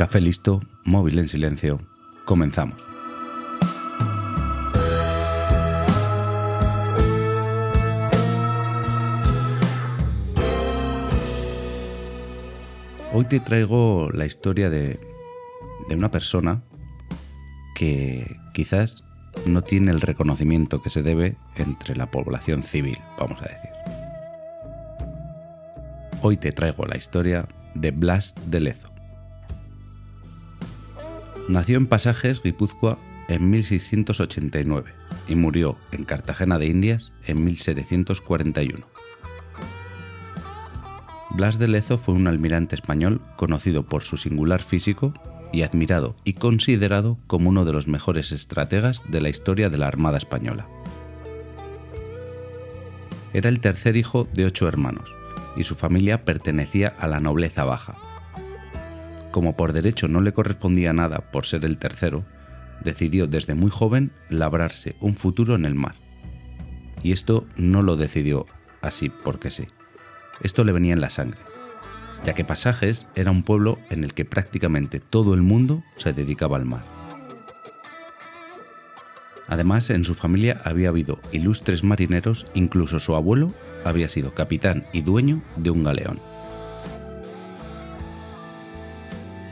Café listo, móvil en silencio. Comenzamos. Hoy te traigo la historia de, de una persona que quizás no tiene el reconocimiento que se debe entre la población civil, vamos a decir. Hoy te traigo la historia de Blas de Lezo. Nació en Pasajes, Guipúzcoa, en 1689 y murió en Cartagena de Indias en 1741. Blas de Lezo fue un almirante español conocido por su singular físico y admirado y considerado como uno de los mejores estrategas de la historia de la Armada Española. Era el tercer hijo de ocho hermanos y su familia pertenecía a la nobleza baja. Como por derecho no le correspondía nada por ser el tercero, decidió desde muy joven labrarse un futuro en el mar. Y esto no lo decidió así porque sí. Esto le venía en la sangre, ya que Pasajes era un pueblo en el que prácticamente todo el mundo se dedicaba al mar. Además, en su familia había habido ilustres marineros, incluso su abuelo había sido capitán y dueño de un galeón.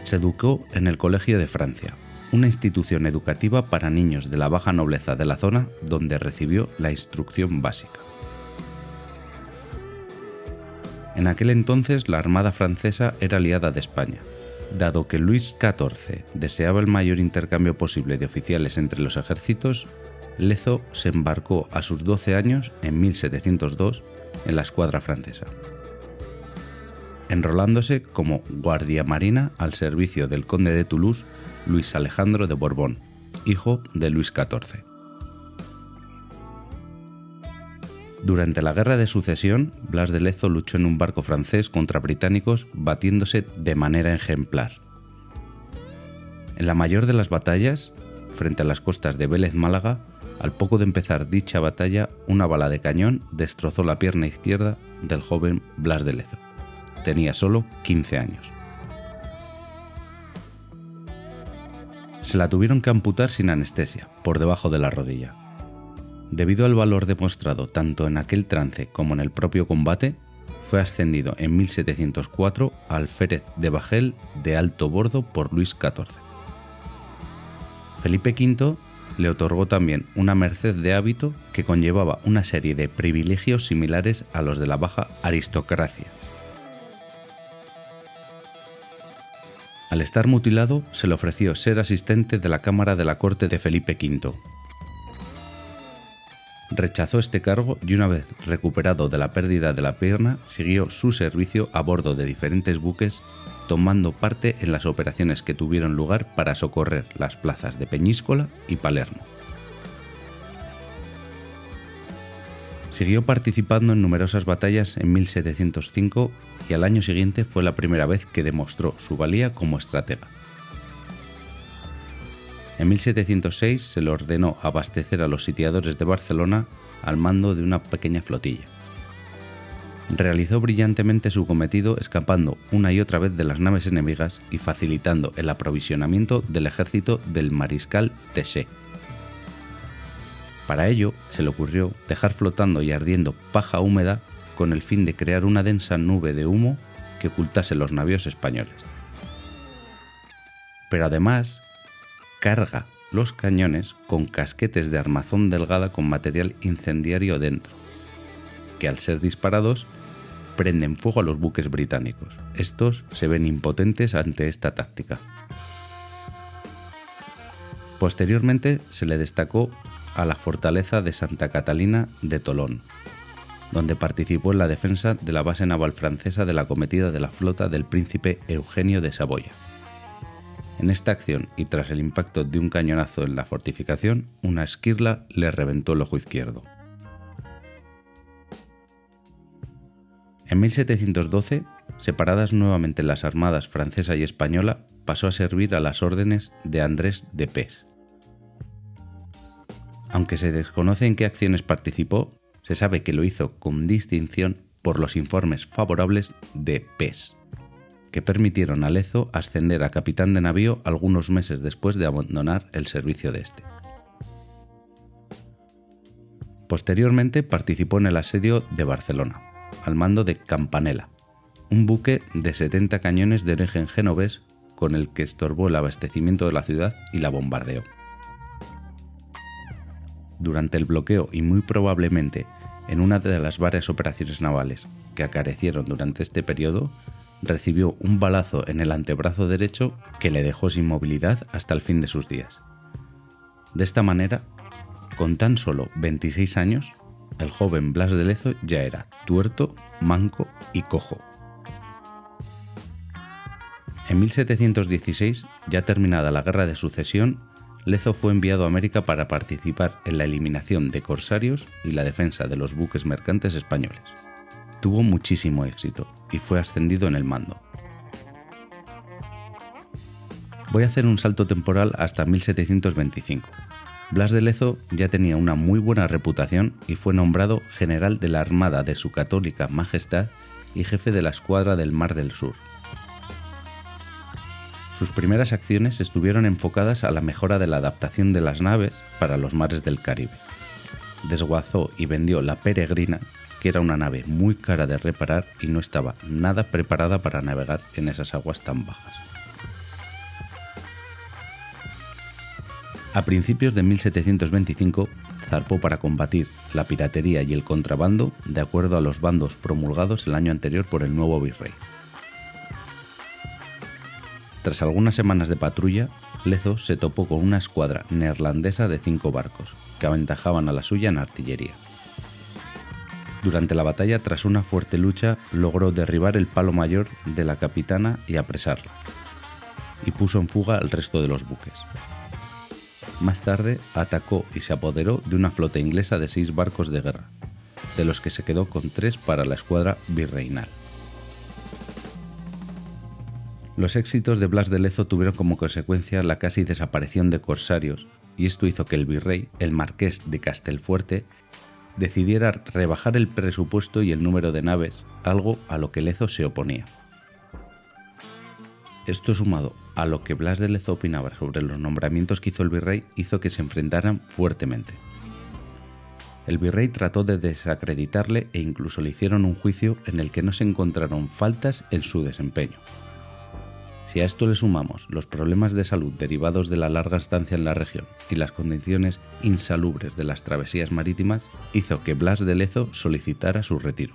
Se educó en el Colegio de Francia, una institución educativa para niños de la baja nobleza de la zona donde recibió la instrucción básica. En aquel entonces la Armada francesa era aliada de España. Dado que Luis XIV deseaba el mayor intercambio posible de oficiales entre los ejércitos, Lezo se embarcó a sus 12 años, en 1702, en la escuadra francesa, enrolándose como guardia marina al servicio del conde de Toulouse, Luis Alejandro de Borbón, hijo de Luis XIV. Durante la Guerra de Sucesión, Blas de Lezo luchó en un barco francés contra británicos batiéndose de manera ejemplar. En la mayor de las batallas, frente a las costas de Vélez Málaga, al poco de empezar dicha batalla, una bala de cañón destrozó la pierna izquierda del joven Blas de Lezo. Tenía solo 15 años. Se la tuvieron que amputar sin anestesia, por debajo de la rodilla. Debido al valor demostrado tanto en aquel trance como en el propio combate, fue ascendido en 1704 al Férez de Bajel de alto bordo por Luis XIV. Felipe V le otorgó también una merced de hábito que conllevaba una serie de privilegios similares a los de la baja aristocracia. Al estar mutilado, se le ofreció ser asistente de la Cámara de la Corte de Felipe V, Rechazó este cargo y una vez recuperado de la pérdida de la pierna, siguió su servicio a bordo de diferentes buques, tomando parte en las operaciones que tuvieron lugar para socorrer las plazas de Peñíscola y Palermo. Siguió participando en numerosas batallas en 1705 y al año siguiente fue la primera vez que demostró su valía como estratega. En 1706 se le ordenó abastecer a los sitiadores de Barcelona al mando de una pequeña flotilla. Realizó brillantemente su cometido escapando una y otra vez de las naves enemigas y facilitando el aprovisionamiento del ejército del mariscal Tessé. Para ello se le ocurrió dejar flotando y ardiendo paja húmeda con el fin de crear una densa nube de humo que ocultase los navíos españoles. Pero además carga los cañones con casquetes de armazón delgada con material incendiario dentro, que al ser disparados prenden fuego a los buques británicos. Estos se ven impotentes ante esta táctica. Posteriormente se le destacó a la fortaleza de Santa Catalina de Tolón, donde participó en la defensa de la base naval francesa de la cometida de la flota del príncipe Eugenio de Saboya. En esta acción y tras el impacto de un cañonazo en la fortificación, una esquirla le reventó el ojo izquierdo. En 1712, separadas nuevamente las armadas francesa y española, pasó a servir a las órdenes de Andrés de Pes. Aunque se desconoce en qué acciones participó, se sabe que lo hizo con distinción por los informes favorables de Pes que permitieron a Lezo ascender a capitán de navío algunos meses después de abandonar el servicio de este. Posteriormente participó en el asedio de Barcelona, al mando de Campanella, un buque de 70 cañones de origen genovés con el que estorbó el abastecimiento de la ciudad y la bombardeó. Durante el bloqueo y muy probablemente en una de las varias operaciones navales que acarecieron durante este periodo, recibió un balazo en el antebrazo derecho que le dejó sin movilidad hasta el fin de sus días. De esta manera, con tan solo 26 años, el joven Blas de Lezo ya era tuerto, manco y cojo. En 1716, ya terminada la Guerra de Sucesión, Lezo fue enviado a América para participar en la eliminación de corsarios y la defensa de los buques mercantes españoles. Tuvo muchísimo éxito y fue ascendido en el mando. Voy a hacer un salto temporal hasta 1725. Blas de Lezo ya tenía una muy buena reputación y fue nombrado general de la Armada de su Católica Majestad y jefe de la Escuadra del Mar del Sur, sus primeras acciones estuvieron enfocadas a la mejora de la adaptación de las naves para los mares del Caribe. Desguazó y vendió la Peregrina, que era una nave muy cara de reparar y no estaba nada preparada para navegar en esas aguas tan bajas. A principios de 1725 zarpó para combatir la piratería y el contrabando de acuerdo a los bandos promulgados el año anterior por el nuevo virrey. Tras algunas semanas de patrulla, Lezo se topó con una escuadra neerlandesa de cinco barcos, que aventajaban a la suya en artillería. Durante la batalla, tras una fuerte lucha, logró derribar el palo mayor de la capitana y apresarla, y puso en fuga al resto de los buques. Más tarde, atacó y se apoderó de una flota inglesa de seis barcos de guerra, de los que se quedó con tres para la escuadra virreinal. Los éxitos de Blas de Lezo tuvieron como consecuencia la casi desaparición de corsarios, y esto hizo que el virrey, el marqués de Castelfuerte, decidiera rebajar el presupuesto y el número de naves, algo a lo que Lezo se oponía. Esto sumado a lo que Blas de Lezo opinaba sobre los nombramientos que hizo el virrey hizo que se enfrentaran fuertemente. El virrey trató de desacreditarle e incluso le hicieron un juicio en el que no se encontraron faltas en su desempeño. Si a esto le sumamos los problemas de salud derivados de la larga estancia en la región y las condiciones insalubres de las travesías marítimas, hizo que Blas de Lezo solicitara su retiro.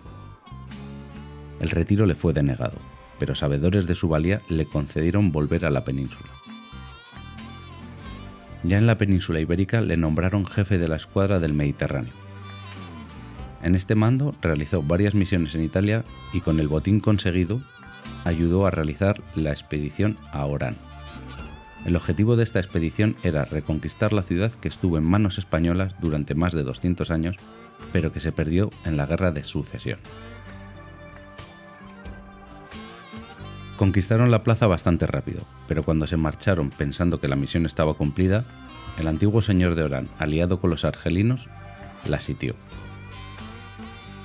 El retiro le fue denegado, pero sabedores de su valía le concedieron volver a la península. Ya en la península ibérica le nombraron jefe de la escuadra del Mediterráneo. En este mando realizó varias misiones en Italia y con el botín conseguido ayudó a realizar la expedición a Orán. El objetivo de esta expedición era reconquistar la ciudad que estuvo en manos españolas durante más de 200 años, pero que se perdió en la Guerra de Sucesión. Conquistaron la plaza bastante rápido, pero cuando se marcharon pensando que la misión estaba cumplida, el antiguo señor de Orán, aliado con los argelinos, la sitió.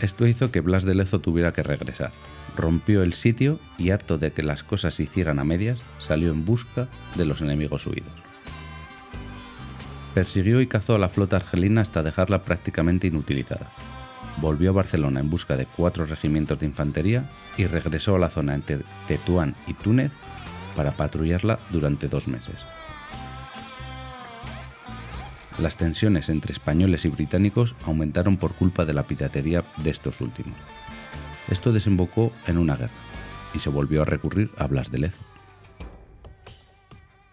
Esto hizo que Blas de Lezo tuviera que regresar, rompió el sitio y harto de que las cosas se hicieran a medias, salió en busca de los enemigos huidos. Persiguió y cazó a la flota argelina hasta dejarla prácticamente inutilizada. Volvió a Barcelona en busca de cuatro regimientos de infantería y regresó a la zona entre Tetuán y Túnez para patrullarla durante dos meses. Las tensiones entre españoles y británicos aumentaron por culpa de la piratería de estos últimos. Esto desembocó en una guerra y se volvió a recurrir a Blas de Lezo.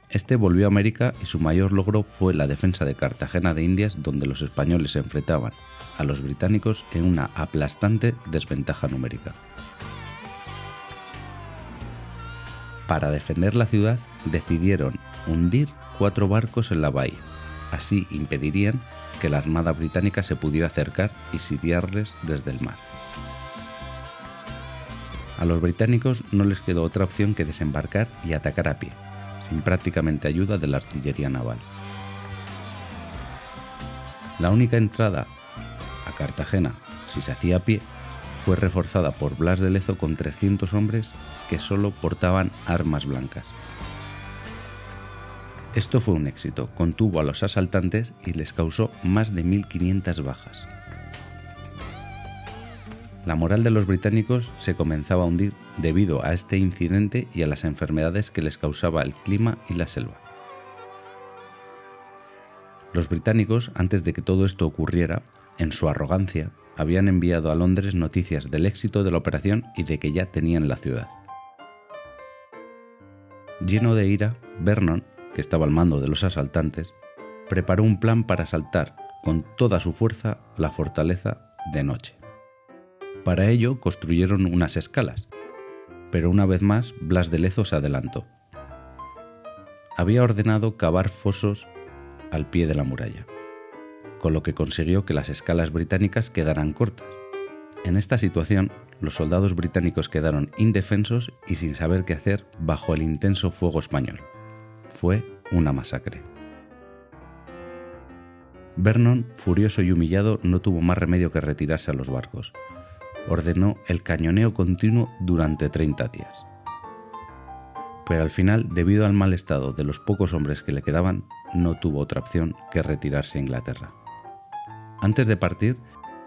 Este volvió a América y su mayor logro fue la defensa de Cartagena de Indias donde los españoles se enfrentaban a los británicos en una aplastante desventaja numérica. Para defender la ciudad decidieron hundir cuatro barcos en la bahía. Así impedirían que la Armada británica se pudiera acercar y sitiarles desde el mar. A los británicos no les quedó otra opción que desembarcar y atacar a pie, sin prácticamente ayuda de la artillería naval. La única entrada a Cartagena, si se hacía a pie, fue reforzada por Blas de Lezo con 300 hombres que solo portaban armas blancas. Esto fue un éxito, contuvo a los asaltantes y les causó más de 1.500 bajas. La moral de los británicos se comenzaba a hundir debido a este incidente y a las enfermedades que les causaba el clima y la selva. Los británicos, antes de que todo esto ocurriera, en su arrogancia, habían enviado a Londres noticias del éxito de la operación y de que ya tenían la ciudad. Lleno de ira, Vernon que estaba al mando de los asaltantes, preparó un plan para asaltar con toda su fuerza la fortaleza de noche. Para ello construyeron unas escalas, pero una vez más Blas de Lezo se adelantó. Había ordenado cavar fosos al pie de la muralla, con lo que consiguió que las escalas británicas quedaran cortas. En esta situación, los soldados británicos quedaron indefensos y sin saber qué hacer bajo el intenso fuego español fue una masacre. Vernon, furioso y humillado, no tuvo más remedio que retirarse a los barcos. Ordenó el cañoneo continuo durante 30 días. Pero al final, debido al mal estado de los pocos hombres que le quedaban, no tuvo otra opción que retirarse a Inglaterra. Antes de partir,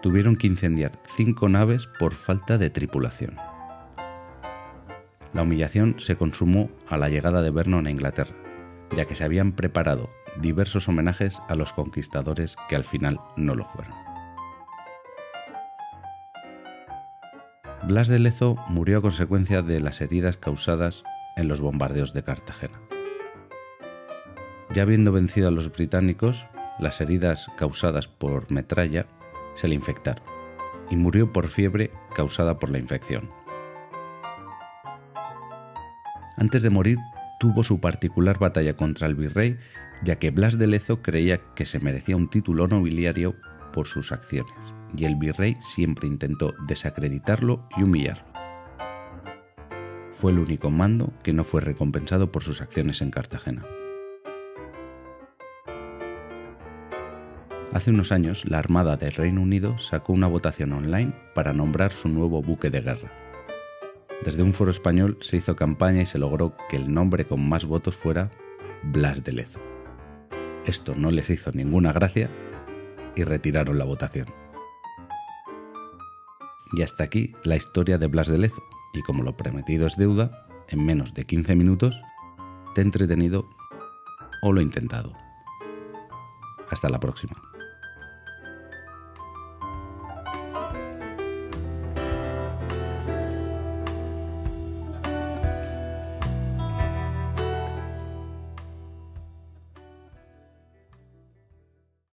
tuvieron que incendiar cinco naves por falta de tripulación. La humillación se consumó a la llegada de Vernon a Inglaterra, ya que se habían preparado diversos homenajes a los conquistadores que al final no lo fueron. Blas de Lezo murió a consecuencia de las heridas causadas en los bombardeos de Cartagena. Ya habiendo vencido a los británicos, las heridas causadas por metralla se le infectaron y murió por fiebre causada por la infección. Antes de morir tuvo su particular batalla contra el virrey, ya que Blas de Lezo creía que se merecía un título nobiliario por sus acciones, y el virrey siempre intentó desacreditarlo y humillarlo. Fue el único mando que no fue recompensado por sus acciones en Cartagena. Hace unos años, la Armada del Reino Unido sacó una votación online para nombrar su nuevo buque de guerra. Desde un foro español se hizo campaña y se logró que el nombre con más votos fuera Blas de Lezo. Esto no les hizo ninguna gracia y retiraron la votación. Y hasta aquí la historia de Blas de Lezo. Y como lo prometido es deuda, en menos de 15 minutos te he entretenido o lo he intentado. Hasta la próxima.